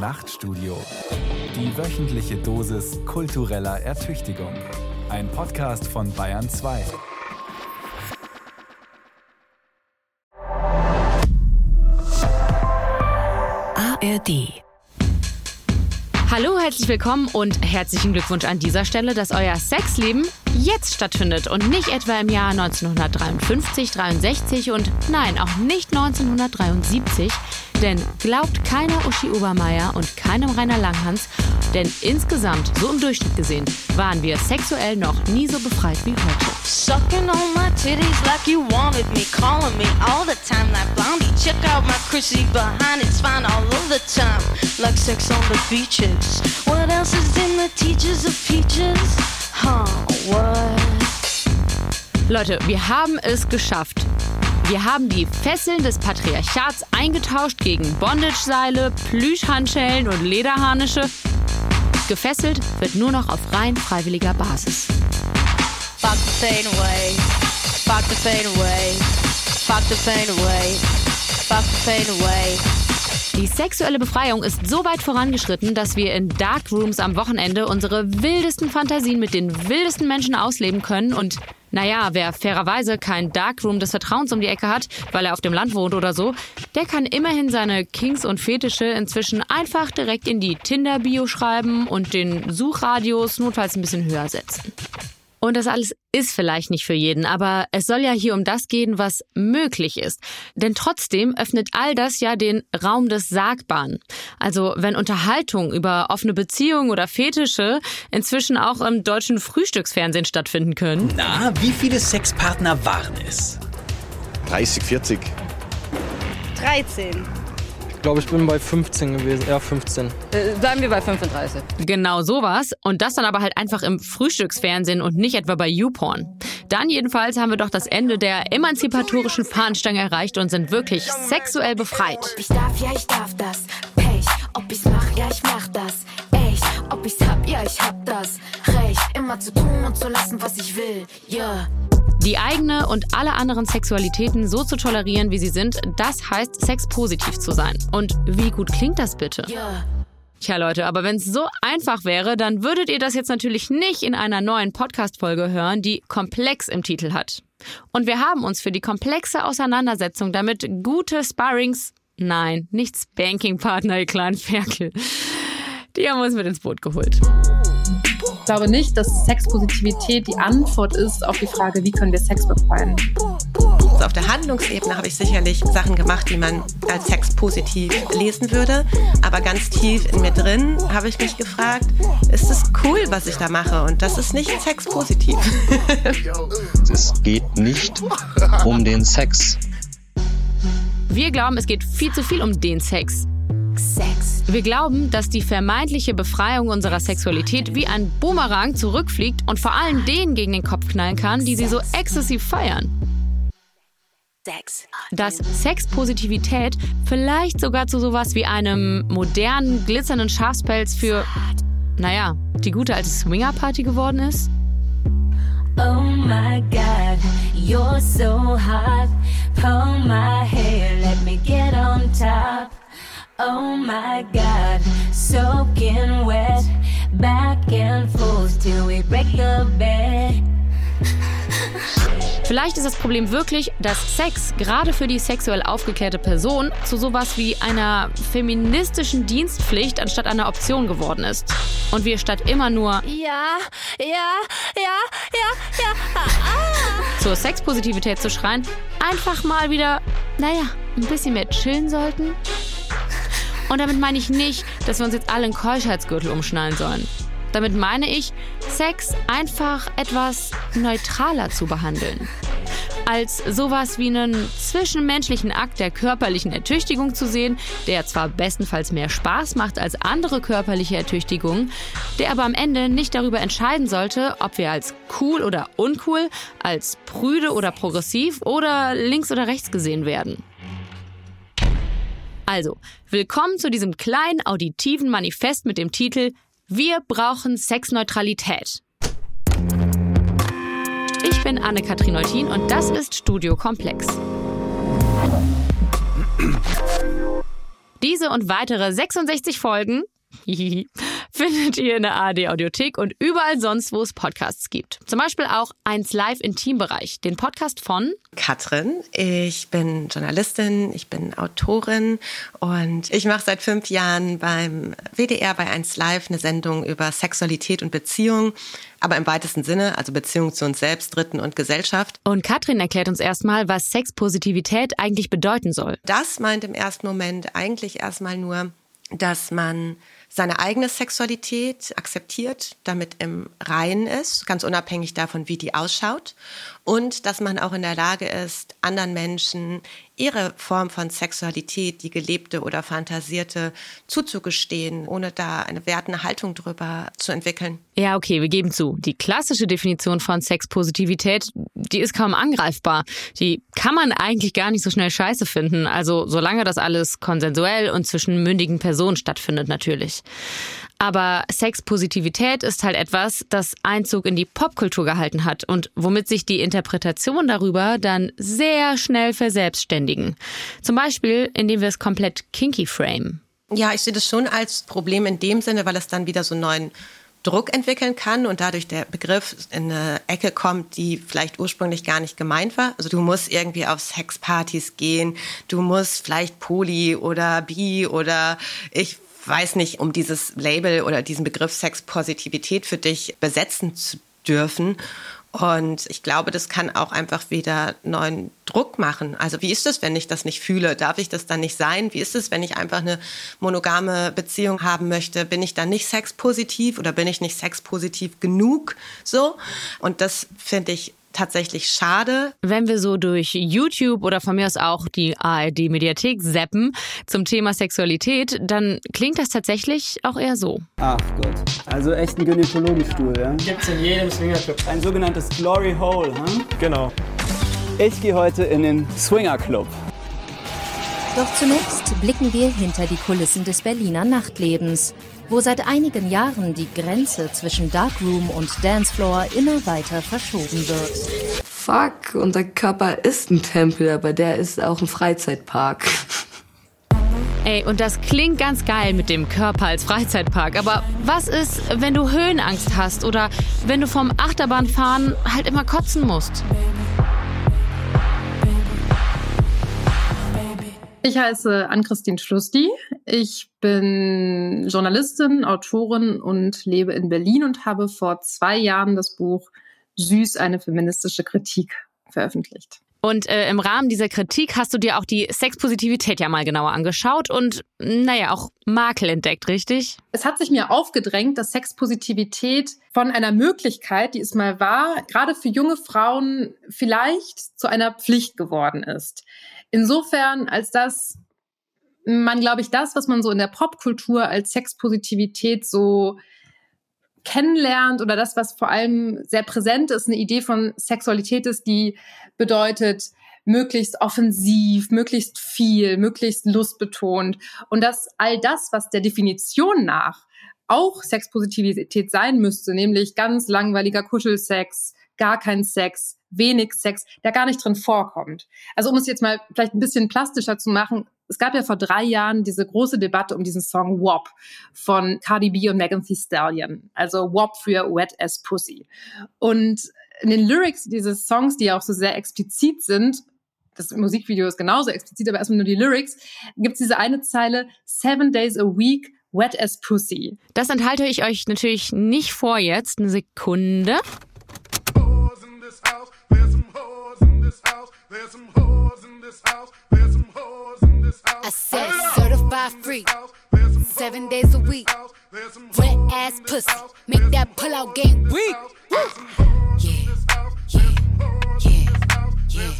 Nachtstudio. Die wöchentliche Dosis kultureller Ertüchtigung. Ein Podcast von Bayern 2. ARD. Hallo, herzlich willkommen und herzlichen Glückwunsch an dieser Stelle, dass euer Sexleben jetzt stattfindet und nicht etwa im Jahr 1953, 63 und nein, auch nicht 1973. Denn glaubt keiner Uschi Obermeier und keinem Rainer Langhans, denn insgesamt, so im Durchschnitt gesehen, waren wir sexuell noch nie so befreit wie heute. Sucking on my titties like you wanted me, calling me all the time like blondie. Check out my Chrissy behind, it's fine all of the time, like sex on the beaches. What else is in the teachers of peaches? Huh, what? Leute, wir haben es geschafft. Wir haben die Fesseln des Patriarchats eingetauscht gegen Bondage-Seile, Plüschhandschellen und Lederharnische. Gefesselt wird nur noch auf rein freiwilliger Basis. Fuck the pain away, fuck the pain away, fuck the pain away, fuck the pain away. Die sexuelle Befreiung ist so weit vorangeschritten, dass wir in Darkrooms am Wochenende unsere wildesten Fantasien mit den wildesten Menschen ausleben können und naja, wer fairerweise kein Darkroom des Vertrauens um die Ecke hat, weil er auf dem Land wohnt oder so, der kann immerhin seine Kings und Fetische inzwischen einfach direkt in die Tinder-Bio schreiben und den Suchradius notfalls ein bisschen höher setzen. Und das alles ist vielleicht nicht für jeden, aber es soll ja hier um das gehen, was möglich ist. Denn trotzdem öffnet all das ja den Raum des Sagbaren. Also wenn Unterhaltung über offene Beziehungen oder Fetische inzwischen auch im deutschen Frühstücksfernsehen stattfinden können. Na, wie viele Sexpartner waren es? 30, 40. 13. Ich glaube, ich bin bei 15 gewesen. Ja, 15. Äh, bleiben wir bei 35. Genau sowas. Und das dann aber halt einfach im Frühstücksfernsehen und nicht etwa bei YouPorn. Dann jedenfalls haben wir doch das Ende der emanzipatorischen Fahnenstange erreicht und sind wirklich sexuell befreit. Ich darf, ja, ich darf das. Pech, ob ich's mach, ja, ich mach das. Ob ich's hab, ja, ich hab das. Recht, immer zu tun und zu lassen, was ich will. Ja. Die eigene und alle anderen Sexualitäten so zu tolerieren, wie sie sind, das heißt, sexpositiv zu sein. Und wie gut klingt das bitte? Ja. Tja, Leute, aber wenn es so einfach wäre, dann würdet ihr das jetzt natürlich nicht in einer neuen Podcast-Folge hören, die komplex im Titel hat. Und wir haben uns für die komplexe Auseinandersetzung damit gute Sparrings, nein, nicht Spanking-Partner, ihr kleinen Ferkel. Die haben uns mit ins Boot geholt. Ich glaube nicht, dass Sexpositivität die Antwort ist auf die Frage, wie können wir Sex befreien. So auf der Handlungsebene habe ich sicherlich Sachen gemacht, die man als sexpositiv lesen würde. Aber ganz tief in mir drin habe ich mich gefragt, ist es cool, was ich da mache? Und das ist nicht sexpositiv. Es geht nicht um den Sex. Wir glauben, es geht viel zu viel um den Sex. Sex. Wir glauben, dass die vermeintliche Befreiung unserer Sexualität wie ein Boomerang zurückfliegt und vor allem denen gegen den Kopf knallen kann, die sie so exzessiv feiern. Dass Sexpositivität vielleicht sogar zu sowas wie einem modernen, glitzernden Schafspelz für, naja, die gute alte Swingerparty geworden ist? Oh my god, you're so hot. Pull my hair, let me get on top. Oh my god, soaking wet. Back and forth till we break the bed. Vielleicht ist das Problem wirklich, dass Sex gerade für die sexuell aufgeklärte Person zu sowas wie einer feministischen Dienstpflicht anstatt einer Option geworden ist. Und wir statt immer nur Ja, ja, ja, ja, ja. Ah. zur Sexpositivität zu schreien, einfach mal wieder, naja, ein bisschen mehr chillen sollten. Und damit meine ich nicht, dass wir uns jetzt alle einen Keuschheitsgürtel umschnallen sollen. Damit meine ich, Sex einfach etwas neutraler zu behandeln. Als sowas wie einen zwischenmenschlichen Akt der körperlichen Ertüchtigung zu sehen, der zwar bestenfalls mehr Spaß macht als andere körperliche Ertüchtigungen, der aber am Ende nicht darüber entscheiden sollte, ob wir als cool oder uncool, als prüde oder progressiv oder links oder rechts gesehen werden. Also, willkommen zu diesem kleinen auditiven Manifest mit dem Titel Wir brauchen Sexneutralität. Ich bin Anne-Kathrin Neutin und das ist Studio Komplex. Diese und weitere 66 Folgen findet ihr in der ARD Audiothek und überall sonst, wo es Podcasts gibt. Zum Beispiel auch 1 Live Intimbereich, den Podcast von Katrin. Ich bin Journalistin, ich bin Autorin und ich mache seit fünf Jahren beim WDR bei 1 Live eine Sendung über Sexualität und Beziehung, aber im weitesten Sinne, also Beziehung zu uns selbst, Dritten und Gesellschaft. Und Katrin erklärt uns erstmal, was Sexpositivität eigentlich bedeuten soll. Das meint im ersten Moment eigentlich erstmal nur, dass man seine eigene Sexualität akzeptiert, damit im Reinen ist, ganz unabhängig davon, wie die ausschaut. Und dass man auch in der Lage ist, anderen Menschen ihre Form von Sexualität, die gelebte oder fantasierte, zuzugestehen, ohne da eine wertende Haltung drüber zu entwickeln. Ja, okay, wir geben zu. Die klassische Definition von Sexpositivität, die ist kaum angreifbar. Die kann man eigentlich gar nicht so schnell scheiße finden. Also solange das alles konsensuell und zwischen mündigen Personen stattfindet natürlich. Aber Sexpositivität ist halt etwas, das Einzug in die Popkultur gehalten hat und womit sich die Interpretation darüber dann sehr schnell verselbstständigen. Zum Beispiel, indem wir es komplett kinky frame. Ja, ich sehe das schon als Problem in dem Sinne, weil es dann wieder so einen neuen Druck entwickeln kann und dadurch der Begriff in eine Ecke kommt, die vielleicht ursprünglich gar nicht gemeint war. Also du musst irgendwie auf Sexpartys gehen, du musst vielleicht Poly oder Bi oder ich weiß nicht, um dieses Label oder diesen Begriff Sexpositivität für dich besetzen zu dürfen. Und ich glaube, das kann auch einfach wieder neuen Druck machen. Also wie ist es, wenn ich das nicht fühle? Darf ich das dann nicht sein? Wie ist es, wenn ich einfach eine monogame Beziehung haben möchte? Bin ich dann nicht sexpositiv oder bin ich nicht sexpositiv genug? So. Und das finde ich tatsächlich schade. Wenn wir so durch YouTube oder von mir aus auch die ARD-Mediathek zappen zum Thema Sexualität, dann klingt das tatsächlich auch eher so. Ach Gott, also echt ein Gynäkologenstuhl, ja? Gibt's in jedem Swingerclub. Ein sogenanntes Glory Hole, hm? Genau. Ich gehe heute in den Swinger Club. Doch zunächst blicken wir hinter die Kulissen des Berliner Nachtlebens, wo seit einigen Jahren die Grenze zwischen Darkroom und Dancefloor immer weiter verschoben wird. Fuck, unser Körper ist ein Tempel, aber der ist auch ein Freizeitpark. Ey, und das klingt ganz geil mit dem Körper als Freizeitpark. Aber was ist, wenn du Höhenangst hast oder wenn du vom Achterbahnfahren halt immer kotzen musst? Ich heiße Ann-Christine Schlusti. Ich bin Journalistin, Autorin und lebe in Berlin und habe vor zwei Jahren das Buch Süß, eine feministische Kritik veröffentlicht. Und äh, im Rahmen dieser Kritik hast du dir auch die Sexpositivität ja mal genauer angeschaut und naja, auch Makel entdeckt, richtig? Es hat sich mir aufgedrängt, dass Sexpositivität von einer Möglichkeit, die es mal war, gerade für junge Frauen vielleicht zu einer Pflicht geworden ist. Insofern, als dass man, glaube ich, das, was man so in der Popkultur als Sexpositivität so kennenlernt oder das, was vor allem sehr präsent ist, eine Idee von Sexualität ist, die bedeutet, möglichst offensiv, möglichst viel, möglichst lustbetont. Und dass all das, was der Definition nach auch Sexpositivität sein müsste, nämlich ganz langweiliger Kuschelsex, gar kein Sex, wenig Sex, der gar nicht drin vorkommt. Also um es jetzt mal vielleicht ein bisschen plastischer zu machen, es gab ja vor drei Jahren diese große Debatte um diesen Song WAP von Cardi B und Megan Thee Stallion. Also WAP für Wet as Pussy. Und in den Lyrics dieses Songs, die ja auch so sehr explizit sind, das Musikvideo ist genauso explizit, aber erstmal nur die Lyrics, gibt es diese eine Zeile, Seven Days a Week, Wet as Pussy. Das enthalte ich euch natürlich nicht vor jetzt. Eine Sekunde. I said certified free, seven days a week. Wet ass pussy, make that pull out game weak. Yeah, yeah, yeah, yeah.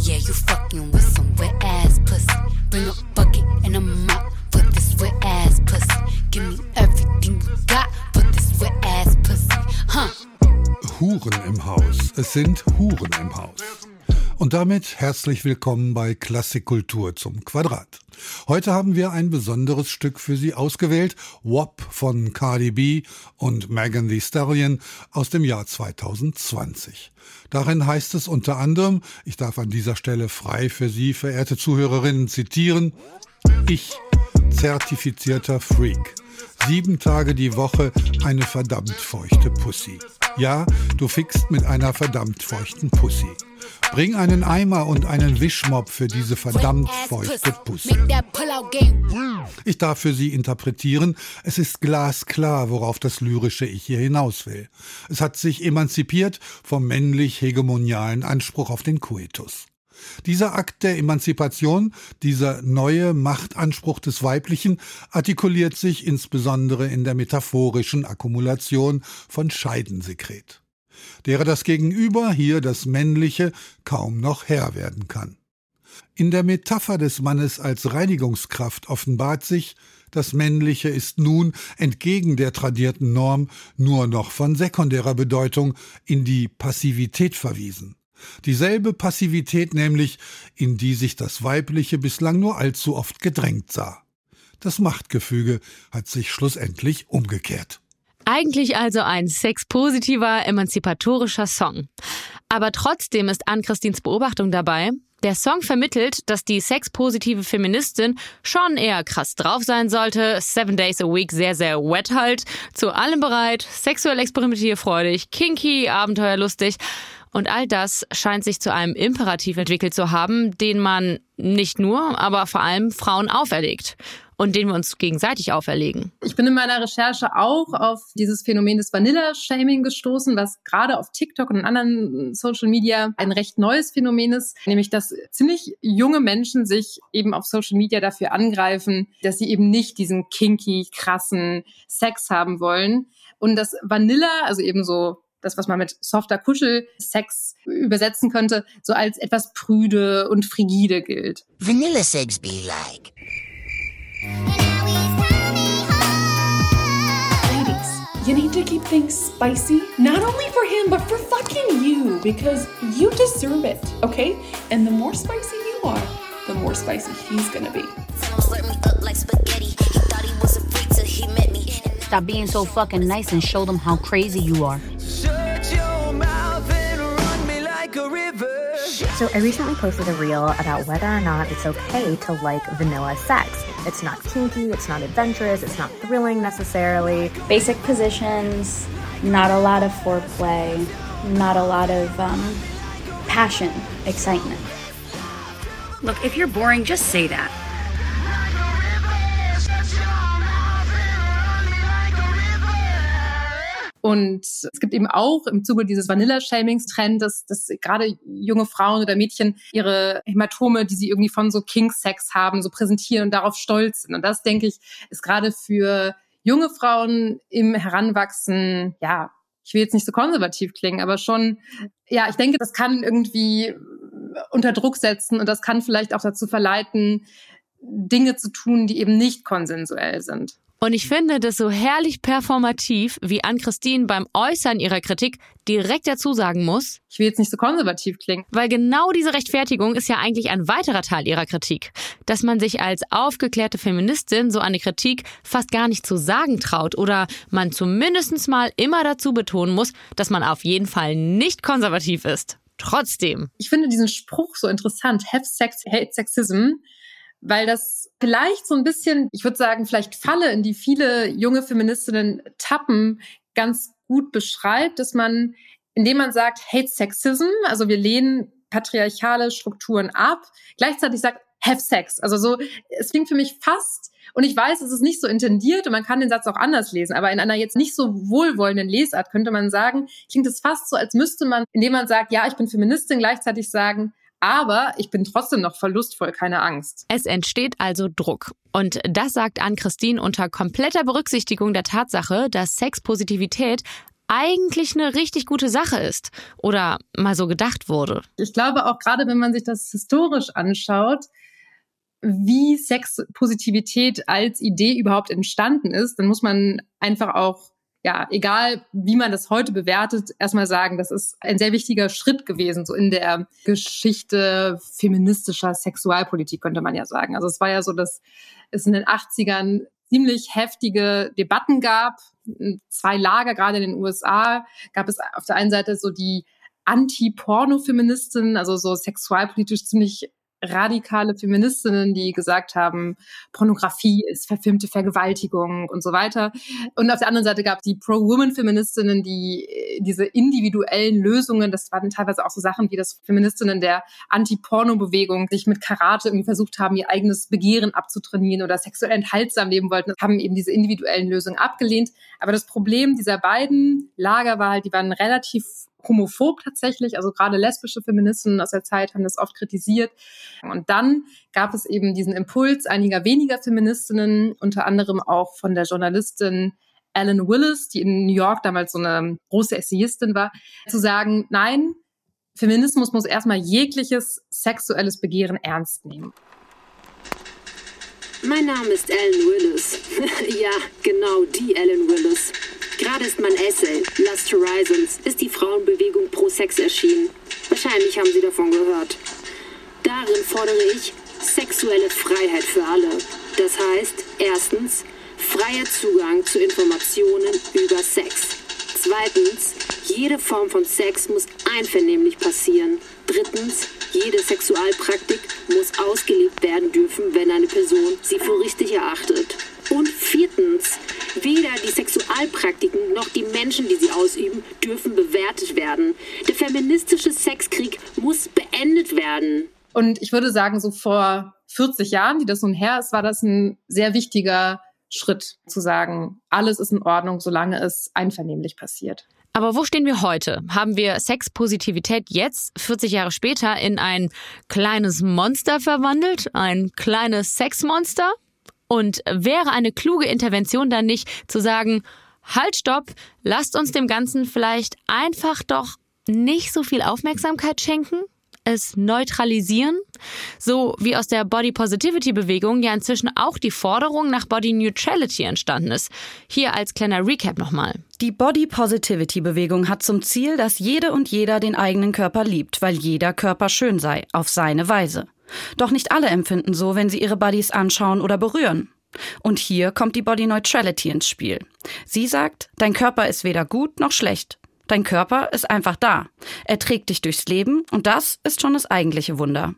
Yeah, you fucking with some wet ass pussy. Bring a bucket and a mop for this wet ass pussy. Give me everything you got for this wet ass pussy, huh? Huren im Haus. Es sind Huren im Haus. Und damit herzlich willkommen bei Klassikkultur zum Quadrat. Heute haben wir ein besonderes Stück für Sie ausgewählt, WAP von Cardi B und Megan Thee Stallion aus dem Jahr 2020. Darin heißt es unter anderem, ich darf an dieser Stelle frei für Sie, verehrte Zuhörerinnen, zitieren, Ich, zertifizierter Freak. Sieben Tage die Woche eine verdammt feuchte Pussy. Ja, du fickst mit einer verdammt feuchten Pussy. Bring einen Eimer und einen Wischmopp für diese verdammt feuchte Pussy. Ich darf für Sie interpretieren, es ist glasklar, worauf das lyrische Ich hier hinaus will. Es hat sich emanzipiert vom männlich-hegemonialen Anspruch auf den Coitus. Dieser Akt der Emanzipation, dieser neue Machtanspruch des Weiblichen artikuliert sich insbesondere in der metaphorischen Akkumulation von Scheidensekret, derer das Gegenüber, hier das Männliche, kaum noch Herr werden kann. In der Metapher des Mannes als Reinigungskraft offenbart sich, das Männliche ist nun, entgegen der tradierten Norm, nur noch von sekundärer Bedeutung in die Passivität verwiesen. Dieselbe Passivität nämlich, in die sich das Weibliche bislang nur allzu oft gedrängt sah. Das Machtgefüge hat sich schlussendlich umgekehrt. Eigentlich also ein sexpositiver, emanzipatorischer Song. Aber trotzdem ist Ann-Christins Beobachtung dabei, der Song vermittelt, dass die sexpositive Feministin schon eher krass drauf sein sollte, seven days a week sehr, sehr wet halt, zu allem bereit, sexuell experimentierfreudig, kinky, abenteuerlustig. Und all das scheint sich zu einem Imperativ entwickelt zu haben, den man nicht nur, aber vor allem Frauen auferlegt und den wir uns gegenseitig auferlegen. Ich bin in meiner Recherche auch auf dieses Phänomen des Vanilla-Shaming gestoßen, was gerade auf TikTok und anderen Social Media ein recht neues Phänomen ist, nämlich dass ziemlich junge Menschen sich eben auf Social Media dafür angreifen, dass sie eben nicht diesen kinky, krassen Sex haben wollen. Und das Vanilla, also eben so das, was man mit softer Kuschelsex übersetzen könnte, so als etwas prüde und frigide gilt. Vanilla sex be like. Ladies, you need to keep things spicy, not only for him, but for fucking you, because you deserve it, okay? And the more spicy you are, the more spicy he's gonna be. Stop being so fucking nice and show them how crazy you are. So I recently posted a reel about whether or not it's okay to like vanilla sex. It's not kinky, it's not adventurous, it's not thrilling necessarily. Basic positions, not a lot of foreplay, not a lot of um, passion, excitement. Look, if you're boring, just say that. Und es gibt eben auch im Zuge dieses Vanilla-Shamings-Trend, dass, dass gerade junge Frauen oder Mädchen ihre Hämatome, die sie irgendwie von so King-Sex haben, so präsentieren und darauf stolz sind. Und das, denke ich, ist gerade für junge Frauen im Heranwachsen, ja, ich will jetzt nicht so konservativ klingen, aber schon, ja, ich denke, das kann irgendwie unter Druck setzen und das kann vielleicht auch dazu verleiten, Dinge zu tun, die eben nicht konsensuell sind. Und ich finde das so herrlich performativ, wie Ann-Christine beim Äußern ihrer Kritik direkt dazu sagen muss. Ich will jetzt nicht so konservativ klingen. Weil genau diese Rechtfertigung ist ja eigentlich ein weiterer Teil ihrer Kritik. Dass man sich als aufgeklärte Feministin so eine Kritik fast gar nicht zu sagen traut oder man zumindest mal immer dazu betonen muss, dass man auf jeden Fall nicht konservativ ist. Trotzdem. Ich finde diesen Spruch so interessant. Have sex, hate sexism weil das vielleicht so ein bisschen, ich würde sagen, vielleicht Falle, in die viele junge Feministinnen tappen, ganz gut beschreibt, dass man, indem man sagt, hate sexism, also wir lehnen patriarchale Strukturen ab, gleichzeitig sagt, have sex. Also so, es klingt für mich fast, und ich weiß, es ist nicht so intendiert und man kann den Satz auch anders lesen, aber in einer jetzt nicht so wohlwollenden Lesart könnte man sagen, klingt es fast so, als müsste man, indem man sagt, ja, ich bin Feministin, gleichzeitig sagen, aber ich bin trotzdem noch verlustvoll, keine Angst. Es entsteht also Druck. Und das sagt Ann-Christine unter kompletter Berücksichtigung der Tatsache, dass Sexpositivität eigentlich eine richtig gute Sache ist oder mal so gedacht wurde. Ich glaube auch gerade, wenn man sich das historisch anschaut, wie Sexpositivität als Idee überhaupt entstanden ist, dann muss man einfach auch ja, egal wie man das heute bewertet, erstmal sagen, das ist ein sehr wichtiger Schritt gewesen, so in der Geschichte feministischer Sexualpolitik, könnte man ja sagen. Also es war ja so, dass es in den 80ern ziemlich heftige Debatten gab. Zwei Lager, gerade in den USA, gab es auf der einen Seite so die Anti-Porno-Feministinnen, also so sexualpolitisch ziemlich radikale Feministinnen, die gesagt haben, Pornografie ist verfilmte Vergewaltigung und so weiter. Und auf der anderen Seite gab es die Pro-Woman-Feministinnen, die äh, diese individuellen Lösungen, das waren teilweise auch so Sachen wie das Feministinnen der Anti-Porno-Bewegung, sich mit Karate irgendwie versucht haben, ihr eigenes Begehren abzutrainieren oder sexuell enthaltsam leben wollten, haben eben diese individuellen Lösungen abgelehnt. Aber das Problem dieser beiden Lager war halt, die waren relativ homophob tatsächlich. Also gerade lesbische Feministinnen aus der Zeit haben das oft kritisiert. Und dann gab es eben diesen Impuls einiger weniger Feministinnen, unter anderem auch von der Journalistin Ellen Willis, die in New York damals so eine große Essayistin war, zu sagen, nein, Feminismus muss erstmal jegliches sexuelles Begehren ernst nehmen. Mein Name ist Ellen Willis. ja, genau die Ellen Willis. Gerade ist mein Essay, Last Horizons, ist die Frauenbewegung pro Sex erschienen. Wahrscheinlich haben Sie davon gehört. Darin fordere ich sexuelle Freiheit für alle. Das heißt, erstens, freier Zugang zu Informationen über Sex. Zweitens, jede Form von Sex muss einvernehmlich passieren. Drittens, jede Sexualpraktik muss ausgelebt werden dürfen, wenn eine Person sie für richtig erachtet. Und viertens, weder die Sexualpraktiken noch die Menschen, die sie ausüben, dürfen bewertet werden. Der feministische Sexkrieg muss beendet werden. Und ich würde sagen, so vor 40 Jahren, wie das nun her ist, war das ein sehr wichtiger Schritt zu sagen, alles ist in Ordnung, solange es einvernehmlich passiert. Aber wo stehen wir heute? Haben wir Sexpositivität jetzt, 40 Jahre später, in ein kleines Monster verwandelt? Ein kleines Sexmonster? Und wäre eine kluge Intervention dann nicht zu sagen, halt, stopp, lasst uns dem Ganzen vielleicht einfach doch nicht so viel Aufmerksamkeit schenken? es neutralisieren, so wie aus der Body Positivity Bewegung ja inzwischen auch die Forderung nach Body Neutrality entstanden ist. Hier als kleiner Recap nochmal. Die Body Positivity Bewegung hat zum Ziel, dass jede und jeder den eigenen Körper liebt, weil jeder Körper schön sei, auf seine Weise. Doch nicht alle empfinden so, wenn sie ihre Bodies anschauen oder berühren. Und hier kommt die Body Neutrality ins Spiel. Sie sagt, dein Körper ist weder gut noch schlecht. Dein Körper ist einfach da. Er trägt dich durchs Leben und das ist schon das eigentliche Wunder.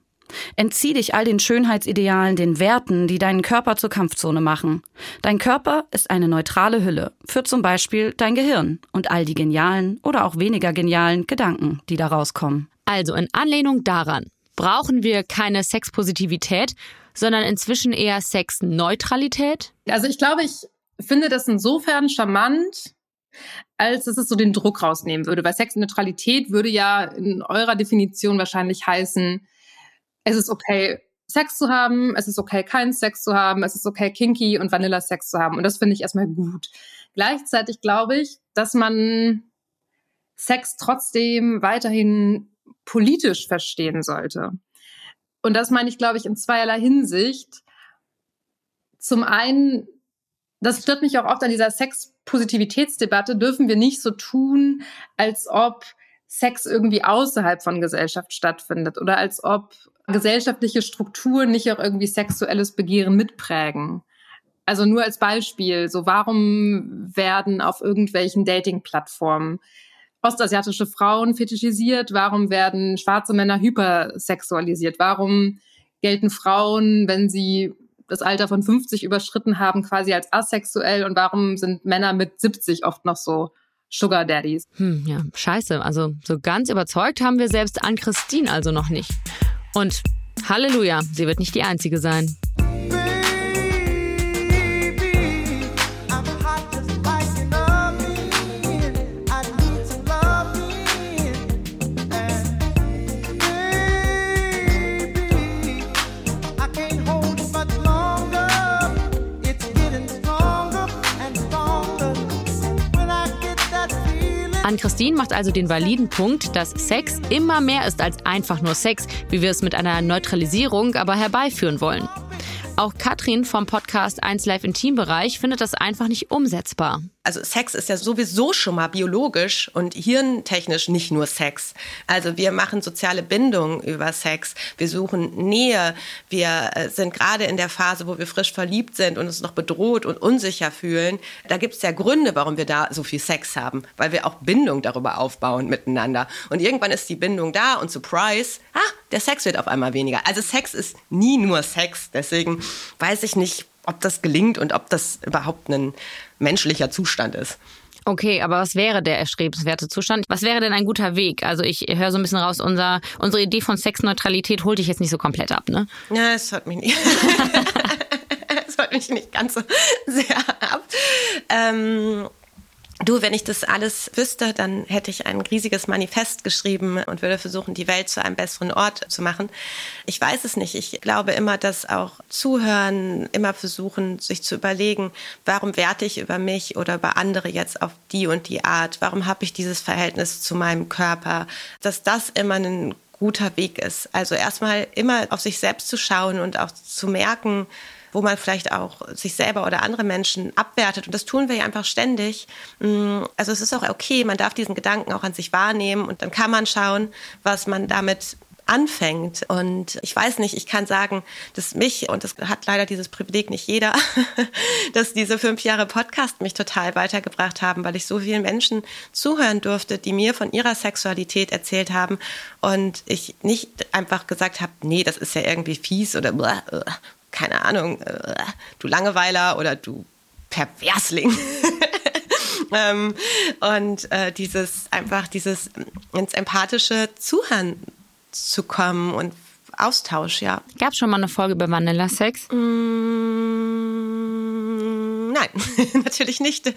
Entzieh dich all den Schönheitsidealen, den Werten, die deinen Körper zur Kampfzone machen. Dein Körper ist eine neutrale Hülle für zum Beispiel dein Gehirn und all die genialen oder auch weniger genialen Gedanken, die da rauskommen. Also in Anlehnung daran brauchen wir keine Sexpositivität, sondern inzwischen eher Sexneutralität? Also ich glaube, ich finde das insofern charmant, als dass es so den Druck rausnehmen würde. Weil Sexneutralität würde ja in eurer Definition wahrscheinlich heißen, es ist okay, Sex zu haben, es ist okay, keinen Sex zu haben, es ist okay, kinky und Vanilla-Sex zu haben. Und das finde ich erstmal gut. Gleichzeitig glaube ich, dass man Sex trotzdem weiterhin politisch verstehen sollte. Und das meine ich, glaube ich, in zweierlei Hinsicht. Zum einen, das stört mich auch oft an dieser Sexpositivitätsdebatte, dürfen wir nicht so tun, als ob Sex irgendwie außerhalb von Gesellschaft stattfindet oder als ob gesellschaftliche Strukturen nicht auch irgendwie sexuelles Begehren mitprägen. Also nur als Beispiel, so warum werden auf irgendwelchen Dating-Plattformen ostasiatische Frauen fetischisiert? Warum werden schwarze Männer hypersexualisiert? Warum gelten Frauen, wenn sie das Alter von 50 überschritten haben, quasi als asexuell? Und warum sind Männer mit 70 oft noch so Sugar Daddies? Hm, ja, scheiße. Also so ganz überzeugt haben wir selbst an Christine also noch nicht. Und Halleluja, sie wird nicht die Einzige sein. Ann-Christine macht also den validen Punkt, dass Sex immer mehr ist als einfach nur Sex, wie wir es mit einer Neutralisierung aber herbeiführen wollen. Auch Katrin vom Podcast 1 Live Intimbereich findet das einfach nicht umsetzbar. Also Sex ist ja sowieso schon mal biologisch und hirntechnisch nicht nur Sex. Also wir machen soziale Bindungen über Sex. Wir suchen Nähe. Wir äh, sind gerade in der Phase, wo wir frisch verliebt sind und uns noch bedroht und unsicher fühlen. Da gibt es ja Gründe, warum wir da so viel Sex haben, weil wir auch Bindung darüber aufbauen miteinander. Und irgendwann ist die Bindung da und surprise, ah, der Sex wird auf einmal weniger. Also Sex ist nie nur Sex. Deswegen weiß ich nicht, ob das gelingt und ob das überhaupt ein menschlicher Zustand ist. Okay, aber was wäre der erstrebenswerte Zustand? Was wäre denn ein guter Weg? Also ich höre so ein bisschen raus, unser, unsere Idee von Sexneutralität holt dich jetzt nicht so komplett ab, ne? Ja, es hört mich nicht. es hört mich nicht ganz so sehr ab. Ähm, Du, wenn ich das alles wüsste, dann hätte ich ein riesiges Manifest geschrieben und würde versuchen, die Welt zu einem besseren Ort zu machen. Ich weiß es nicht. Ich glaube immer, dass auch Zuhören, immer versuchen, sich zu überlegen, warum werte ich über mich oder über andere jetzt auf die und die Art? Warum habe ich dieses Verhältnis zu meinem Körper? Dass das immer ein guter Weg ist. Also erstmal immer auf sich selbst zu schauen und auch zu merken, wo man vielleicht auch sich selber oder andere Menschen abwertet. Und das tun wir ja einfach ständig. Mm, also es ist auch okay, man darf diesen Gedanken auch an sich wahrnehmen und dann kann man schauen, was man damit anfängt. Und ich weiß nicht, ich kann sagen, dass mich, und das hat leider dieses Privileg nicht jeder, dass diese fünf Jahre Podcast mich total weitergebracht haben, weil ich so vielen Menschen zuhören durfte, die mir von ihrer Sexualität erzählt haben und ich nicht einfach gesagt habe, nee, das ist ja irgendwie fies oder keine Ahnung, äh, du Langeweiler oder du Perversling. ähm, und äh, dieses einfach dieses ins empathische Zuhören zu kommen und Austausch, ja. Gab schon mal eine Folge über Vanilla-Sex? Mm, nein, natürlich nicht.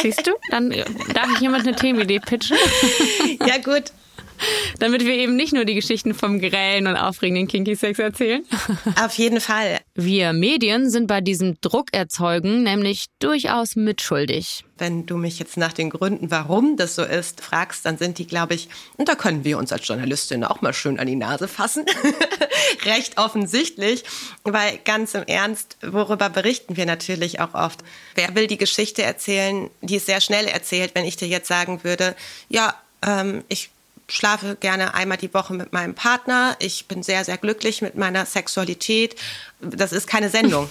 Siehst du? Dann darf ich jemand eine Themenidee pitchen. ja gut, damit wir eben nicht nur die Geschichten vom grellen und aufregenden Kinky-Sex erzählen. Auf jeden Fall. Wir Medien sind bei diesem Druckerzeugen nämlich durchaus mitschuldig. Wenn du mich jetzt nach den Gründen, warum das so ist, fragst, dann sind die, glaube ich, und da können wir uns als Journalistin auch mal schön an die Nase fassen, recht offensichtlich, weil ganz im Ernst, worüber berichten wir natürlich auch oft? Wer will die Geschichte erzählen, die ist sehr schnell erzählt, wenn ich dir jetzt sagen würde, ja, ähm, ich schlafe gerne einmal die Woche mit meinem Partner. Ich bin sehr, sehr glücklich mit meiner Sexualität. Das ist keine Sendung.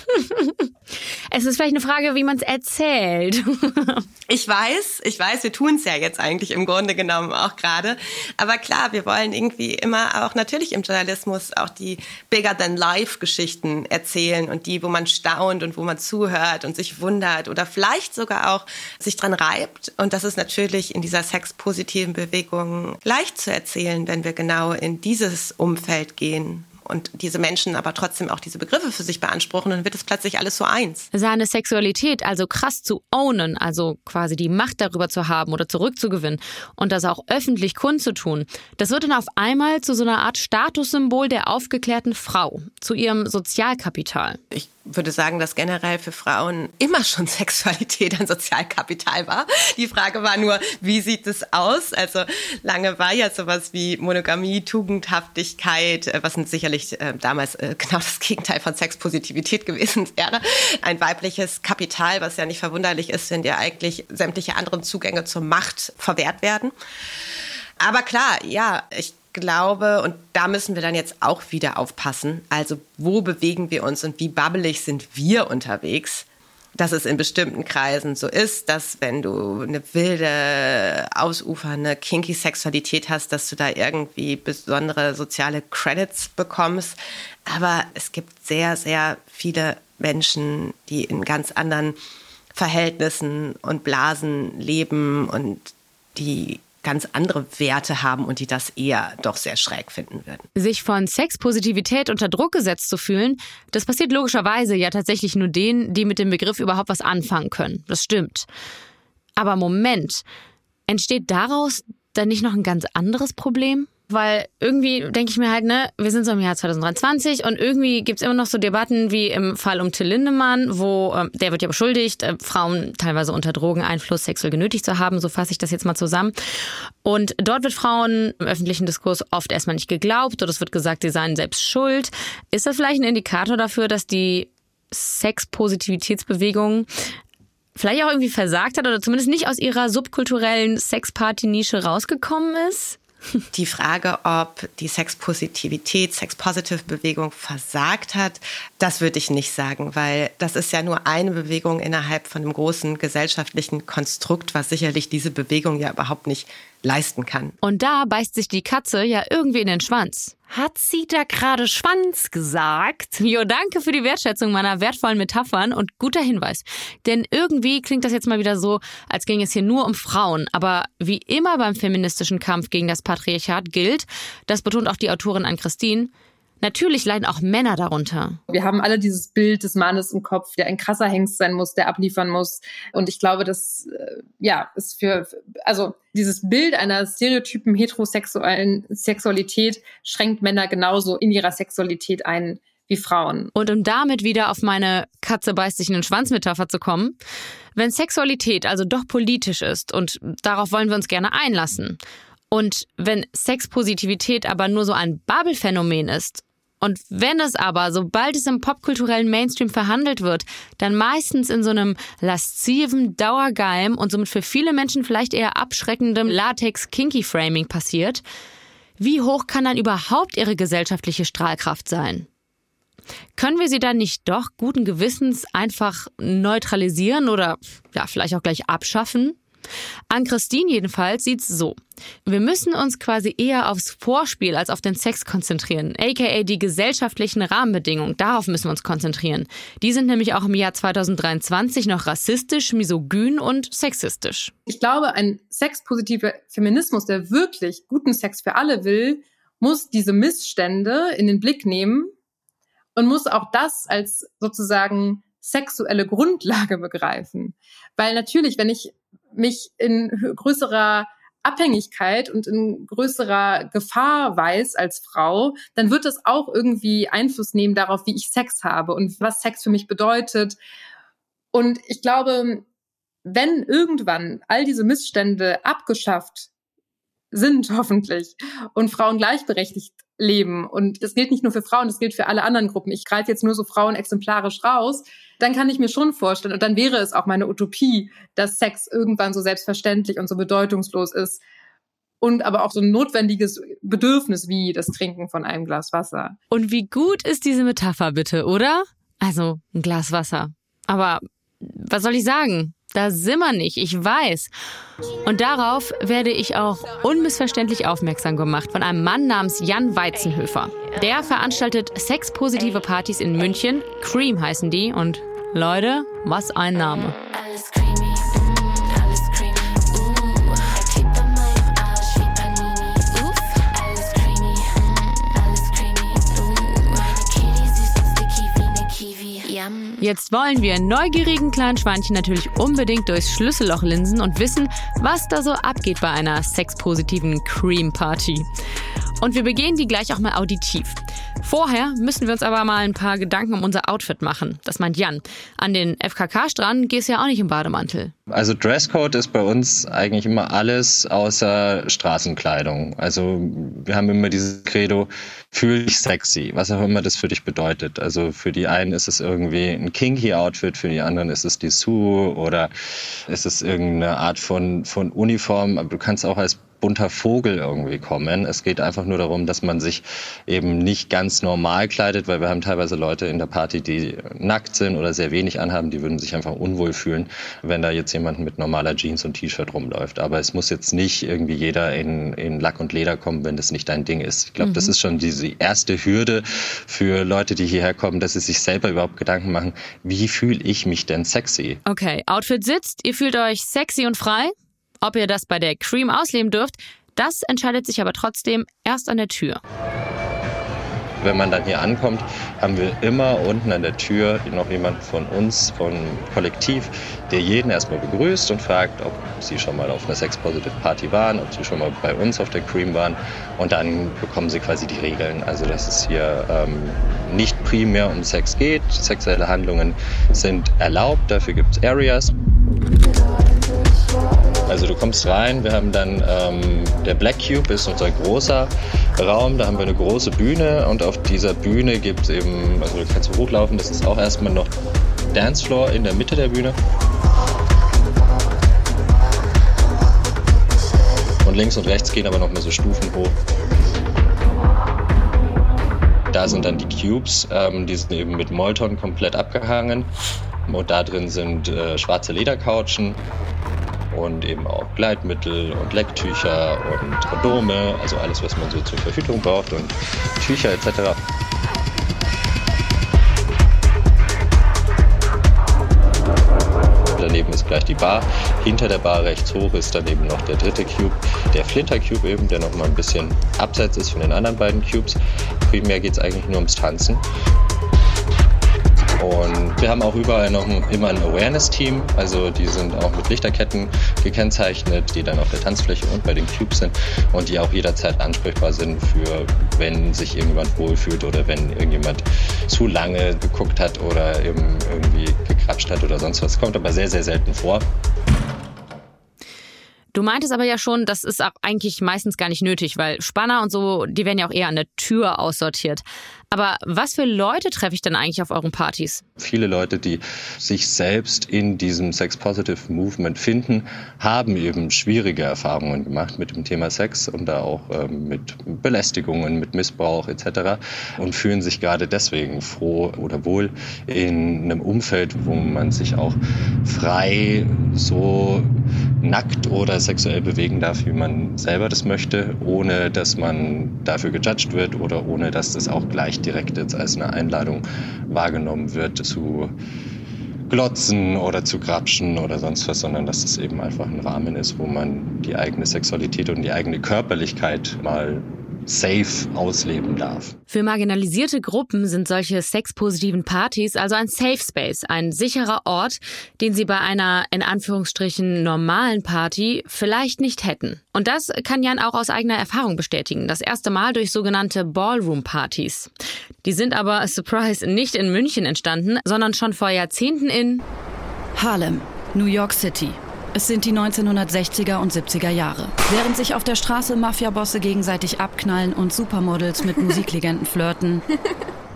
es ist vielleicht eine Frage, wie man es erzählt. ich weiß, ich weiß, wir tun es ja jetzt eigentlich im Grunde genommen auch gerade. Aber klar, wir wollen irgendwie immer auch natürlich im Journalismus auch die Bigger-than-Life-Geschichten erzählen und die, wo man staunt und wo man zuhört und sich wundert oder vielleicht sogar auch sich dran reibt. Und das ist natürlich in dieser sexpositiven Bewegung leicht zu erzählen, wenn wir genau in dieses Umfeld gehen und diese Menschen aber trotzdem auch diese Begriffe für sich beanspruchen, dann wird es plötzlich alles so eins. Seine Sexualität also krass zu ownen, also quasi die Macht darüber zu haben oder zurückzugewinnen und das auch öffentlich kundzutun, das wird dann auf einmal zu so einer Art Statussymbol der aufgeklärten Frau, zu ihrem Sozialkapital. Ich würde sagen, dass generell für Frauen immer schon Sexualität ein Sozialkapital war. Die Frage war nur, wie sieht es aus? Also lange war ja sowas wie Monogamie, Tugendhaftigkeit, äh, was sicherlich äh, damals äh, genau das Gegenteil von Sexpositivität gewesen wäre. Ein weibliches Kapital, was ja nicht verwunderlich ist, wenn dir eigentlich sämtliche anderen Zugänge zur Macht verwehrt werden. Aber klar, ja, ich glaube, und da müssen wir dann jetzt auch wieder aufpassen, also wo bewegen wir uns und wie babbelig sind wir unterwegs, dass es in bestimmten Kreisen so ist, dass wenn du eine wilde, ausufernde, kinky Sexualität hast, dass du da irgendwie besondere soziale Credits bekommst. Aber es gibt sehr, sehr viele Menschen, die in ganz anderen Verhältnissen und Blasen leben und die ganz andere Werte haben und die das eher doch sehr schräg finden würden. Sich von Sexpositivität unter Druck gesetzt zu fühlen, das passiert logischerweise ja tatsächlich nur denen, die mit dem Begriff überhaupt was anfangen können. Das stimmt. Aber Moment, entsteht daraus dann nicht noch ein ganz anderes Problem? Weil irgendwie denke ich mir halt, ne, wir sind so im Jahr 2023 und irgendwie gibt es immer noch so Debatten wie im Fall um Till Lindemann, wo äh, der wird ja beschuldigt, äh, Frauen teilweise unter Drogeneinfluss sexuell genötigt zu haben, so fasse ich das jetzt mal zusammen. Und dort wird Frauen im öffentlichen Diskurs oft erstmal nicht geglaubt oder es wird gesagt, sie seien selbst schuld. Ist das vielleicht ein Indikator dafür, dass die Sexpositivitätsbewegung vielleicht auch irgendwie versagt hat oder zumindest nicht aus ihrer subkulturellen Sexparty-Nische rausgekommen ist? Die Frage, ob die Sexpositivität, Sex-Positive-Bewegung versagt hat, das würde ich nicht sagen, weil das ist ja nur eine Bewegung innerhalb von einem großen gesellschaftlichen Konstrukt, was sicherlich diese Bewegung ja überhaupt nicht leisten kann. Und da beißt sich die Katze ja irgendwie in den Schwanz. Hat sie da gerade Schwanz gesagt? Jo, danke für die Wertschätzung meiner wertvollen Metaphern und guter Hinweis. Denn irgendwie klingt das jetzt mal wieder so, als ging es hier nur um Frauen. Aber wie immer beim feministischen Kampf gegen das Patriarchat gilt, das betont auch die Autorin an Christine, Natürlich leiden auch Männer darunter. Wir haben alle dieses Bild des Mannes im Kopf, der ein krasser Hengst sein muss, der abliefern muss. Und ich glaube, das äh, ja ist für also dieses Bild einer stereotypen heterosexuellen Sexualität schränkt Männer genauso in ihrer Sexualität ein wie Frauen. Und um damit wieder auf meine Katze beißt sich in den Schwanz-Metapher zu kommen, wenn Sexualität also doch politisch ist und darauf wollen wir uns gerne einlassen. Und wenn Sexpositivität aber nur so ein Bubble-Phänomen ist und wenn es aber, sobald es im popkulturellen Mainstream verhandelt wird, dann meistens in so einem lasziven Dauergeim und somit für viele Menschen vielleicht eher abschreckendem Latex-Kinky-Framing passiert, wie hoch kann dann überhaupt ihre gesellschaftliche Strahlkraft sein? Können wir sie dann nicht doch guten Gewissens einfach neutralisieren oder ja, vielleicht auch gleich abschaffen? An Christine jedenfalls sieht's so. Wir müssen uns quasi eher aufs Vorspiel als auf den Sex konzentrieren, aka die gesellschaftlichen Rahmenbedingungen. Darauf müssen wir uns konzentrieren. Die sind nämlich auch im Jahr 2023 noch rassistisch, misogyn und sexistisch. Ich glaube, ein sexpositiver Feminismus, der wirklich guten Sex für alle will, muss diese Missstände in den Blick nehmen und muss auch das als sozusagen sexuelle Grundlage begreifen. Weil natürlich, wenn ich mich in größerer Abhängigkeit und in größerer Gefahr weiß als Frau, dann wird das auch irgendwie Einfluss nehmen darauf, wie ich Sex habe und was Sex für mich bedeutet. Und ich glaube, wenn irgendwann all diese Missstände abgeschafft sind, hoffentlich, und Frauen gleichberechtigt leben, und das gilt nicht nur für Frauen, das gilt für alle anderen Gruppen. Ich greife jetzt nur so Frauen exemplarisch raus, dann kann ich mir schon vorstellen, und dann wäre es auch meine Utopie, dass Sex irgendwann so selbstverständlich und so bedeutungslos ist und aber auch so ein notwendiges Bedürfnis wie das Trinken von einem Glas Wasser. Und wie gut ist diese Metapher bitte, oder? Also ein Glas Wasser. Aber was soll ich sagen? Da sind wir nicht, ich weiß. Und darauf werde ich auch unmissverständlich aufmerksam gemacht von einem Mann namens Jan Weizenhöfer. Der veranstaltet sexpositive Partys in München. Cream heißen die. Und Leute, was ein Name. Jetzt wollen wir neugierigen kleinen Schweinchen natürlich unbedingt durchs Schlüsselloch linsen und wissen, was da so abgeht bei einer sexpositiven Cream Party. Und wir begehen die gleich auch mal auditiv. Vorher müssen wir uns aber mal ein paar Gedanken um unser Outfit machen. Das meint Jan. An den FKK-Strand gehst du ja auch nicht im Bademantel. Also Dresscode ist bei uns eigentlich immer alles außer Straßenkleidung. Also wir haben immer dieses Credo, fühl dich sexy, was auch immer das für dich bedeutet. Also für die einen ist es irgendwie ein kinky Outfit, für die anderen ist es die Sue oder ist es irgendeine Art von, von Uniform. Aber du kannst auch als bunter Vogel irgendwie kommen. Es geht einfach nur darum, dass man sich eben nicht ganz normal kleidet, weil wir haben teilweise Leute in der Party, die nackt sind oder sehr wenig anhaben, die würden sich einfach unwohl fühlen, wenn da jetzt jemand mit normaler Jeans und T-Shirt rumläuft. Aber es muss jetzt nicht irgendwie jeder in, in Lack und Leder kommen, wenn das nicht dein Ding ist. Ich glaube, mhm. das ist schon diese erste Hürde für Leute, die hierher kommen, dass sie sich selber überhaupt Gedanken machen, wie fühle ich mich denn sexy? Okay, Outfit sitzt, ihr fühlt euch sexy und frei? Ob ihr das bei der Cream ausleben dürft, das entscheidet sich aber trotzdem erst an der Tür. Wenn man dann hier ankommt, haben wir immer unten an der Tür noch jemand von uns, von Kollektiv, der jeden erstmal begrüßt und fragt, ob sie schon mal auf einer Sex Positive Party waren, ob sie schon mal bei uns auf der Cream waren. Und dann bekommen sie quasi die Regeln. Also, dass es hier ähm, nicht primär um Sex geht. Sexuelle Handlungen sind erlaubt, dafür gibt es Areas. Also du kommst rein, wir haben dann ähm, der Black Cube ist unser großer Raum, da haben wir eine große Bühne und auf dieser Bühne gibt es eben, also du kannst hochlaufen, das ist auch erstmal noch Dancefloor in der Mitte der Bühne. Und links und rechts gehen aber nochmal so Stufen hoch. Da sind dann die Cubes, ähm, die sind eben mit Molton komplett abgehangen. Und da drin sind äh, schwarze Ledercouchen und eben auch Gleitmittel und Lecktücher und Kondome, also alles, was man so zur Verhütung braucht und Tücher etc. Daneben ist gleich die Bar. Hinter der Bar rechts hoch ist dann eben noch der dritte Cube, der Flinter Cube eben, der noch mal ein bisschen abseits ist von den anderen beiden Cubes. Primär geht es eigentlich nur ums Tanzen. Und wir haben auch überall noch immer ein Awareness-Team, also die sind auch mit Lichterketten gekennzeichnet, die dann auf der Tanzfläche und bei den Cubes sind und die auch jederzeit ansprechbar sind für, wenn sich irgendjemand wohlfühlt oder wenn irgendjemand zu lange geguckt hat oder eben irgendwie gekrapscht hat oder sonst was. Kommt aber sehr, sehr selten vor. Du meintest aber ja schon, das ist auch eigentlich meistens gar nicht nötig, weil Spanner und so, die werden ja auch eher an der Tür aussortiert. Aber was für Leute treffe ich denn eigentlich auf euren Partys? Viele Leute, die sich selbst in diesem Sex-Positive Movement finden, haben eben schwierige Erfahrungen gemacht mit dem Thema Sex und da auch ähm, mit Belästigungen, mit Missbrauch etc. und fühlen sich gerade deswegen froh oder wohl in einem Umfeld, wo man sich auch frei so nackt oder sexuell bewegen darf, wie man selber das möchte, ohne dass man dafür gejudged wird oder ohne dass das auch gleich direkt jetzt als eine Einladung wahrgenommen wird zu glotzen oder zu grapschen oder sonst was, sondern dass es eben einfach ein Rahmen ist, wo man die eigene Sexualität und die eigene Körperlichkeit mal safe ausleben darf. Für marginalisierte Gruppen sind solche sexpositiven Partys also ein Safe Space, ein sicherer Ort, den sie bei einer in Anführungsstrichen normalen Party vielleicht nicht hätten. Und das kann Jan auch aus eigener Erfahrung bestätigen. Das erste Mal durch sogenannte Ballroom-Partys. Die sind aber, surprise, nicht in München entstanden, sondern schon vor Jahrzehnten in Harlem, New York City. Es sind die 1960er und 70er Jahre. Während sich auf der Straße Mafiabosse gegenseitig abknallen und Supermodels mit Musiklegenden flirten,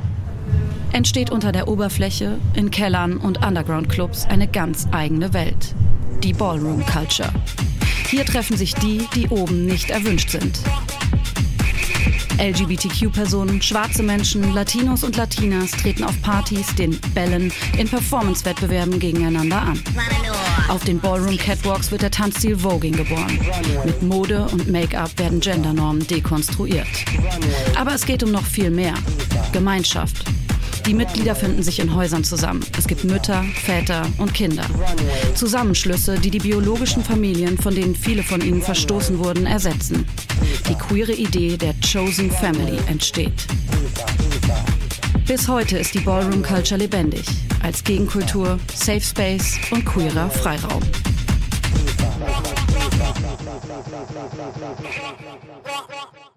entsteht unter der Oberfläche, in Kellern und Underground-Clubs eine ganz eigene Welt. Die Ballroom Culture. Hier treffen sich die, die oben nicht erwünscht sind. LGBTQ-Personen, schwarze Menschen, Latinos und Latinas treten auf Partys, den Bällen, in Performance-Wettbewerben gegeneinander an. Auf den Ballroom-Catwalks wird der Tanzstil Voging geboren. Mit Mode und Make-up werden Gendernormen dekonstruiert. Aber es geht um noch viel mehr. Gemeinschaft, die Mitglieder finden sich in Häusern zusammen. Es gibt Mütter, Väter und Kinder. Zusammenschlüsse, die die biologischen Familien, von denen viele von ihnen verstoßen wurden, ersetzen. Die queere Idee der Chosen Family entsteht. Bis heute ist die Ballroom Culture lebendig. Als Gegenkultur, Safe Space und queerer Freiraum.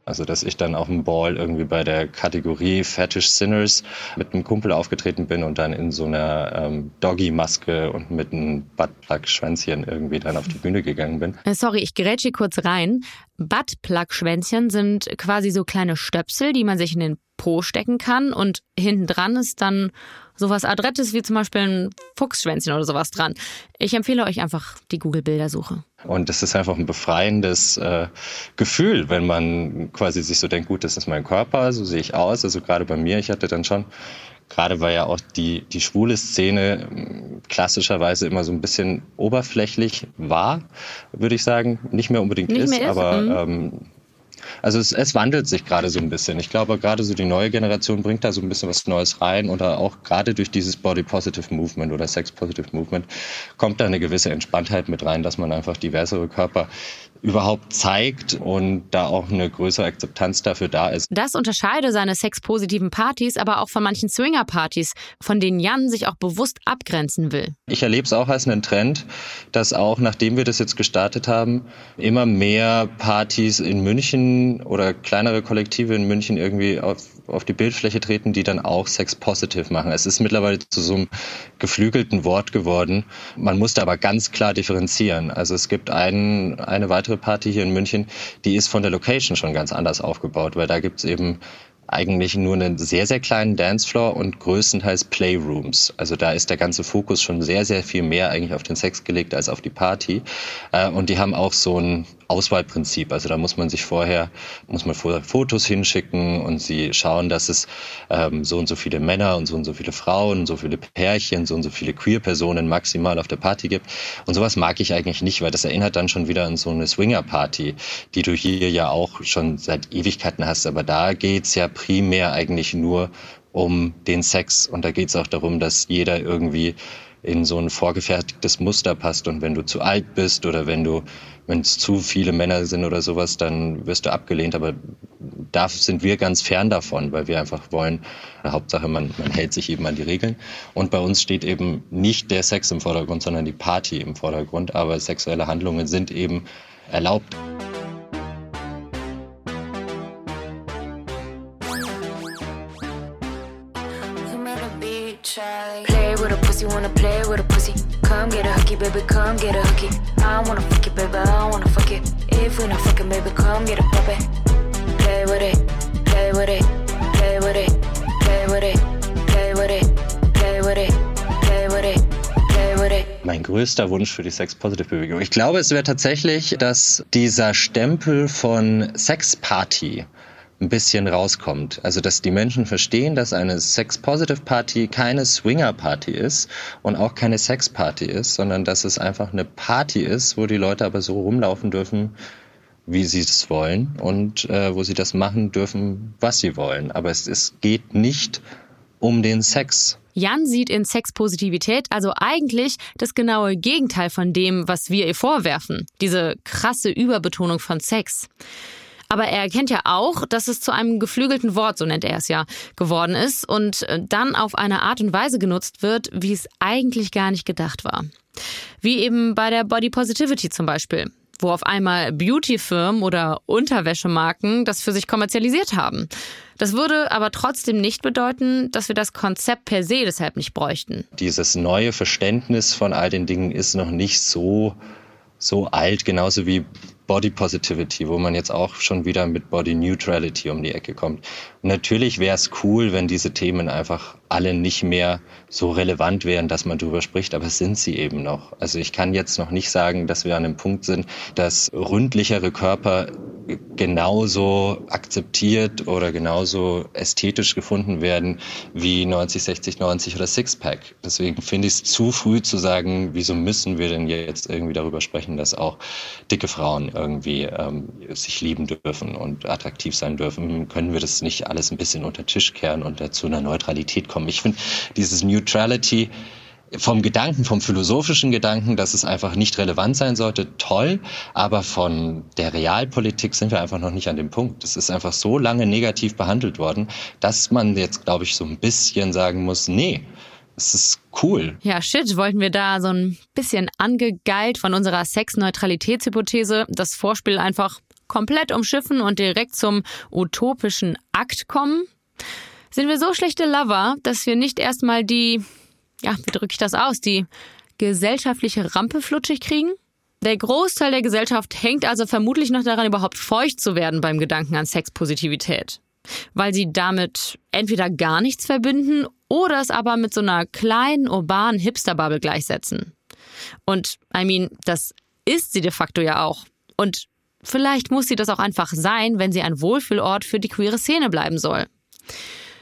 Also, dass ich dann auf dem Ball irgendwie bei der Kategorie Fetish Sinners mit einem Kumpel aufgetreten bin und dann in so einer ähm, Doggy-Maske und mit einem Buttplug-Schwänzchen irgendwie dann auf die Bühne gegangen bin. Äh, sorry, ich grätsche kurz rein. Buttplug-Schwänzchen sind quasi so kleine Stöpsel, die man sich in den Po stecken kann und hinten dran ist dann sowas Adrettes wie zum Beispiel ein Fuchsschwänzchen oder sowas dran. Ich empfehle euch einfach die Google-Bildersuche. Und es ist einfach ein befreiendes äh, Gefühl, wenn man quasi sich so denkt, gut, das ist mein Körper, so sehe ich aus. Also gerade bei mir, ich hatte dann schon, gerade weil ja auch die, die schwule Szene ähm, klassischerweise immer so ein bisschen oberflächlich war, würde ich sagen. Nicht mehr unbedingt Nicht ist, mehr ist, aber mhm. ähm, also es, es wandelt sich gerade so ein bisschen. Ich glaube, gerade so die neue Generation bringt da so ein bisschen was Neues rein oder auch gerade durch dieses Body Positive Movement oder Sex Positive Movement kommt da eine gewisse Entspanntheit mit rein, dass man einfach diversere Körper überhaupt zeigt und da auch eine größere Akzeptanz dafür da ist. Das unterscheide seine sexpositiven Partys aber auch von manchen Swinger-Partys, von denen Jan sich auch bewusst abgrenzen will. Ich erlebe es auch als einen Trend, dass auch nachdem wir das jetzt gestartet haben, immer mehr Partys in München oder kleinere Kollektive in München irgendwie auf, auf die Bildfläche treten, die dann auch sex-positive machen. Es ist mittlerweile zu so einem geflügelten Wort geworden. Man muss da aber ganz klar differenzieren. Also es gibt einen, eine weitere Party hier in München, die ist von der Location schon ganz anders aufgebaut, weil da gibt es eben eigentlich nur einen sehr, sehr kleinen Dancefloor und größtenteils Playrooms. Also da ist der ganze Fokus schon sehr, sehr viel mehr eigentlich auf den Sex gelegt als auf die Party. Äh, Und die haben auch so ein Auswahlprinzip. Also da muss man sich vorher, muss man Fotos hinschicken und sie schauen, dass es ähm, so und so viele Männer und so und so viele Frauen, so viele Pärchen, so und so viele Queer-Personen maximal auf der Party gibt. Und sowas mag ich eigentlich nicht, weil das erinnert dann schon wieder an so eine Swinger-Party, die du hier ja auch schon seit Ewigkeiten hast. Aber da geht's ja primär eigentlich nur um den Sex und da geht's auch darum, dass jeder irgendwie in so ein vorgefertigtes Muster passt. Und wenn du zu alt bist oder wenn du, wenn es zu viele Männer sind oder sowas, dann wirst du abgelehnt. Aber da sind wir ganz fern davon, weil wir einfach wollen, Hauptsache man, man hält sich eben an die Regeln. Und bei uns steht eben nicht der Sex im Vordergrund, sondern die Party im Vordergrund. Aber sexuelle Handlungen sind eben erlaubt. Get a hooky, baby, come get a hooky. I wanna fuck it, baby, I wanna fuck it. If we not fucking, baby, come get a puppy. Play with it, play with it, play with it, play with it, play with it, play with it, play with it. Mein größter Wunsch für die Sex-Positive-Bewegung. Ich glaube, es wäre tatsächlich, dass dieser Stempel von Sexparty ein bisschen rauskommt. Also dass die Menschen verstehen, dass eine Sex-Positive-Party keine Swinger-Party ist und auch keine Sex-Party ist, sondern dass es einfach eine Party ist, wo die Leute aber so rumlaufen dürfen, wie sie es wollen und äh, wo sie das machen dürfen, was sie wollen. Aber es, es geht nicht um den Sex. Jan sieht in Sexpositivität also eigentlich das genaue Gegenteil von dem, was wir ihr vorwerfen. Diese krasse Überbetonung von Sex. Aber er erkennt ja auch, dass es zu einem geflügelten Wort, so nennt er es ja, geworden ist und äh, dann auf eine Art und Weise genutzt wird, wie es eigentlich gar nicht gedacht war. Wie eben bei der Body Positivity zum Beispiel, wo auf einmal Beautyfirmen oder Unterwäschemarken das für sich kommerzialisiert haben. Das würde aber trotzdem nicht bedeuten, dass wir das Konzept per se deshalb nicht bräuchten. Dieses neue Verständnis von all den Dingen ist noch nicht so so alt, genauso wie Body Positivity, wo man jetzt auch schon wieder mit Body Neutrality um die Ecke kommt. Natürlich wäre es cool, wenn diese Themen einfach alle nicht mehr so relevant wären, dass man darüber spricht, aber sind sie eben noch. Also ich kann jetzt noch nicht sagen, dass wir an einem Punkt sind, dass ründlichere Körper genauso akzeptiert oder genauso ästhetisch gefunden werden wie 90, 60, 90 oder Sixpack. Deswegen finde ich es zu früh zu sagen, wieso müssen wir denn jetzt irgendwie darüber sprechen, dass auch dicke Frauen irgendwie ähm, sich lieben dürfen und attraktiv sein dürfen. Können wir das nicht alles ein bisschen unter Tisch kehren und zu einer Neutralität kommen? Ich finde dieses Neutrality vom Gedanken, vom philosophischen Gedanken, dass es einfach nicht relevant sein sollte, toll. Aber von der Realpolitik sind wir einfach noch nicht an dem Punkt. Es ist einfach so lange negativ behandelt worden, dass man jetzt, glaube ich, so ein bisschen sagen muss, nee, es ist cool. Ja, shit, wollten wir da so ein bisschen angegeilt von unserer Sexneutralitätshypothese das Vorspiel einfach komplett umschiffen und direkt zum utopischen Akt kommen? Sind wir so schlechte Lover, dass wir nicht erstmal die ja, wie drücke ich das aus, die gesellschaftliche Rampe flutschig kriegen? Der Großteil der Gesellschaft hängt also vermutlich noch daran, überhaupt feucht zu werden beim Gedanken an Sexpositivität. Weil sie damit entweder gar nichts verbinden oder es aber mit so einer kleinen urbanen Hipsterbubble gleichsetzen. Und, I mean, das ist sie de facto ja auch. Und vielleicht muss sie das auch einfach sein, wenn sie ein Wohlfühlort für die queere Szene bleiben soll.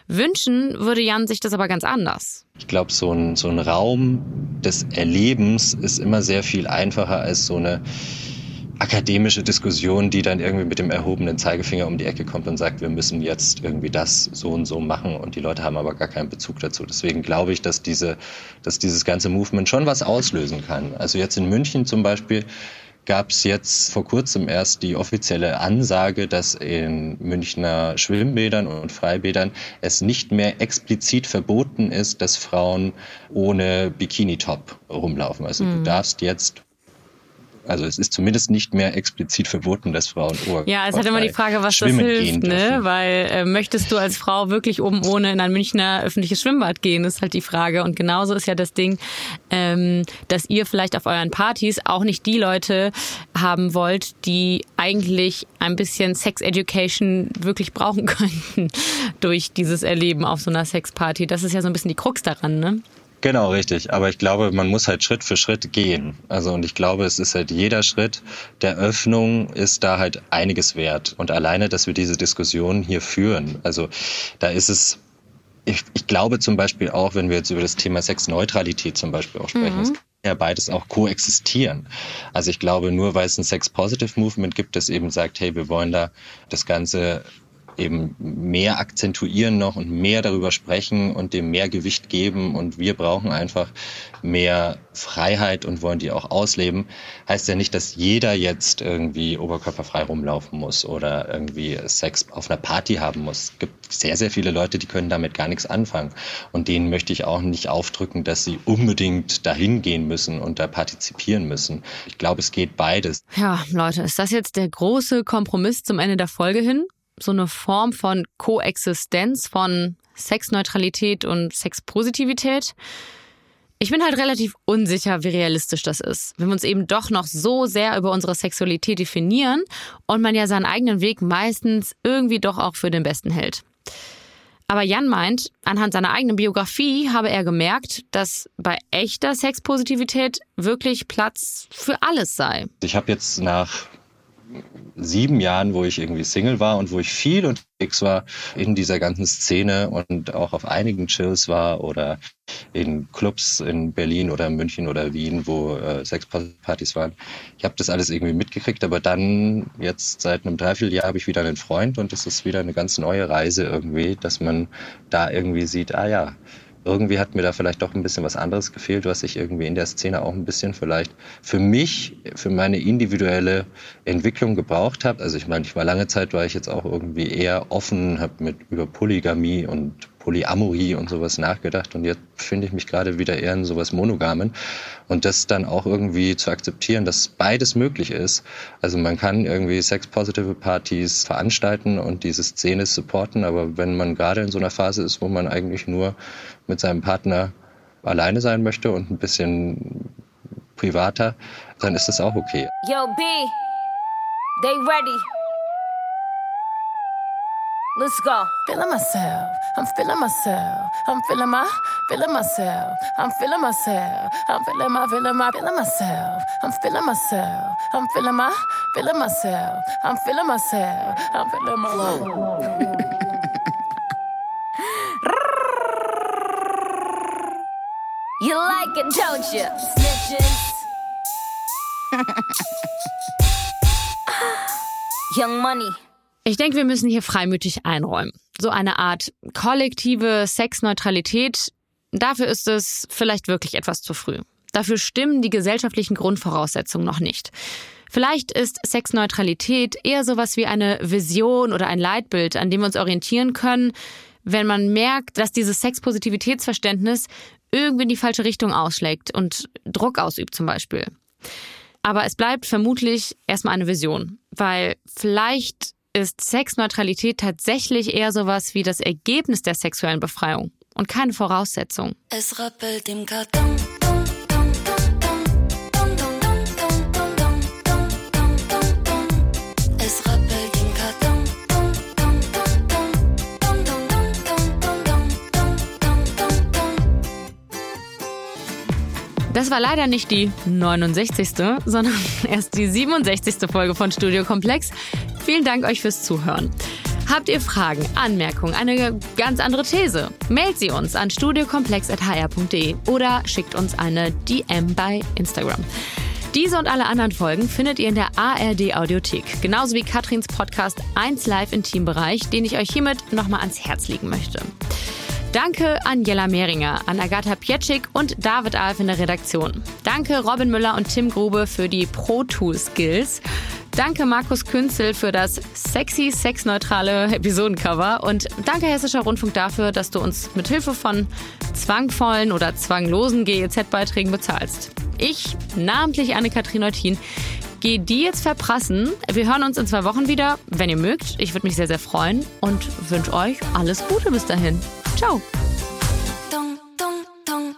Wünschen würde Jan sich das aber ganz anders. Ich glaube, so ein, so ein Raum des Erlebens ist immer sehr viel einfacher als so eine akademische Diskussion, die dann irgendwie mit dem erhobenen Zeigefinger um die Ecke kommt und sagt, wir müssen jetzt irgendwie das so und so machen und die Leute haben aber gar keinen Bezug dazu. Deswegen glaube ich, dass diese, dass dieses ganze Movement schon was auslösen kann. Also jetzt in München zum Beispiel gab es jetzt vor kurzem erst die offizielle Ansage, dass in Münchner Schwimmbädern und Freibädern es nicht mehr explizit verboten ist, dass Frauen ohne Bikini-Top rumlaufen. Also mhm. du darfst jetzt also es ist zumindest nicht mehr explizit verboten, dass Frauen Ohr Ja, es hat immer die Frage, was das hilft, ne? Weil äh, möchtest du als Frau wirklich oben ohne in ein Münchner öffentliches Schwimmbad gehen, ist halt die Frage. Und genauso ist ja das Ding, ähm, dass ihr vielleicht auf euren Partys auch nicht die Leute haben wollt, die eigentlich ein bisschen Sex Education wirklich brauchen könnten durch dieses Erleben auf so einer Sexparty. Das ist ja so ein bisschen die Krux daran, ne? Genau, richtig. Aber ich glaube, man muss halt Schritt für Schritt gehen. Also, und ich glaube, es ist halt jeder Schritt der Öffnung ist da halt einiges wert. Und alleine, dass wir diese Diskussion hier führen. Also, da ist es, ich, ich glaube zum Beispiel auch, wenn wir jetzt über das Thema Sexneutralität zum Beispiel auch sprechen, mhm. ja beides auch koexistieren. Also ich glaube, nur weil es ein Sex-Positive-Movement gibt, das eben sagt, hey, wir wollen da das Ganze eben mehr akzentuieren noch und mehr darüber sprechen und dem mehr Gewicht geben und wir brauchen einfach mehr Freiheit und wollen die auch ausleben, heißt ja nicht, dass jeder jetzt irgendwie oberkörperfrei rumlaufen muss oder irgendwie Sex auf einer Party haben muss. Es gibt sehr, sehr viele Leute, die können damit gar nichts anfangen und denen möchte ich auch nicht aufdrücken, dass sie unbedingt dahin gehen müssen und da partizipieren müssen. Ich glaube, es geht beides. Ja, Leute, ist das jetzt der große Kompromiss zum Ende der Folge hin? So eine Form von Koexistenz von Sexneutralität und Sexpositivität. Ich bin halt relativ unsicher, wie realistisch das ist, wenn wir uns eben doch noch so sehr über unsere Sexualität definieren und man ja seinen eigenen Weg meistens irgendwie doch auch für den besten hält. Aber Jan meint, anhand seiner eigenen Biografie habe er gemerkt, dass bei echter Sexpositivität wirklich Platz für alles sei. Ich habe jetzt nach sieben Jahren, wo ich irgendwie Single war und wo ich viel unterwegs war in dieser ganzen Szene und auch auf einigen Chills war oder in Clubs in Berlin oder München oder Wien, wo äh, Sexpartys waren. Ich habe das alles irgendwie mitgekriegt, aber dann jetzt seit einem Dreivierteljahr habe ich wieder einen Freund und es ist wieder eine ganz neue Reise irgendwie, dass man da irgendwie sieht, ah ja, irgendwie hat mir da vielleicht doch ein bisschen was anderes gefehlt, was ich irgendwie in der Szene auch ein bisschen vielleicht für mich, für meine individuelle Entwicklung gebraucht habe. Also ich meine, ich war lange Zeit, war ich jetzt auch irgendwie eher offen, habe mit über Polygamie und Polyamorie und sowas nachgedacht und jetzt finde ich mich gerade wieder eher in sowas Monogamen und das dann auch irgendwie zu akzeptieren, dass beides möglich ist. Also man kann irgendwie sex-positive Partys veranstalten und diese Szene supporten, aber wenn man gerade in so einer Phase ist, wo man eigentlich nur mit seinem Partner alleine sein möchte und ein bisschen privater, dann ist das auch okay. Yo, B, they ready. Let's go. Feeling myself. I'm feeling myself. I'm feeling my, feeling myself. I'm feeling myself. I'm feeling my, feeling my, feeling myself. I'm feeling myself. I'm feeling my, feeling myself. I'm feeling myself. I'm feeling my flow. you like it, don't you? Snitches. Young Money. Ich denke, wir müssen hier freimütig einräumen. So eine Art kollektive Sexneutralität, dafür ist es vielleicht wirklich etwas zu früh. Dafür stimmen die gesellschaftlichen Grundvoraussetzungen noch nicht. Vielleicht ist Sexneutralität eher sowas wie eine Vision oder ein Leitbild, an dem wir uns orientieren können, wenn man merkt, dass dieses Sexpositivitätsverständnis irgendwie in die falsche Richtung ausschlägt und Druck ausübt zum Beispiel. Aber es bleibt vermutlich erstmal eine Vision, weil vielleicht ist Sexneutralität tatsächlich eher sowas wie das Ergebnis der sexuellen Befreiung und keine Voraussetzung. Es rappelt im Karton. Das war leider nicht die 69., sondern erst die 67. Folge von Studio Komplex. Vielen Dank euch fürs Zuhören. Habt ihr Fragen, Anmerkungen, eine ganz andere These? Mailt sie uns an studiokomplex.hr.de oder schickt uns eine DM bei Instagram. Diese und alle anderen Folgen findet ihr in der ARD Audiothek, genauso wie Katrins Podcast 1 Live Intimbereich, den ich euch hiermit nochmal ans Herz legen möchte. Danke an Jella Mehringer, an Agatha Pietschik und David Alf in der Redaktion. Danke Robin Müller und Tim Grube für die Pro Tool Skills. Danke Markus Künzel für das sexy, sexneutrale Episodencover und danke Hessischer Rundfunk dafür, dass du uns mit Hilfe von zwangvollen oder zwanglosen GEZ-Beiträgen bezahlst. Ich, namentlich Anne-Kathrin Eutin, gehe die jetzt verprassen. Wir hören uns in zwei Wochen wieder, wenn ihr mögt. Ich würde mich sehr, sehr freuen und wünsche euch alles Gute bis dahin. Ciao. Dong, dong, dong,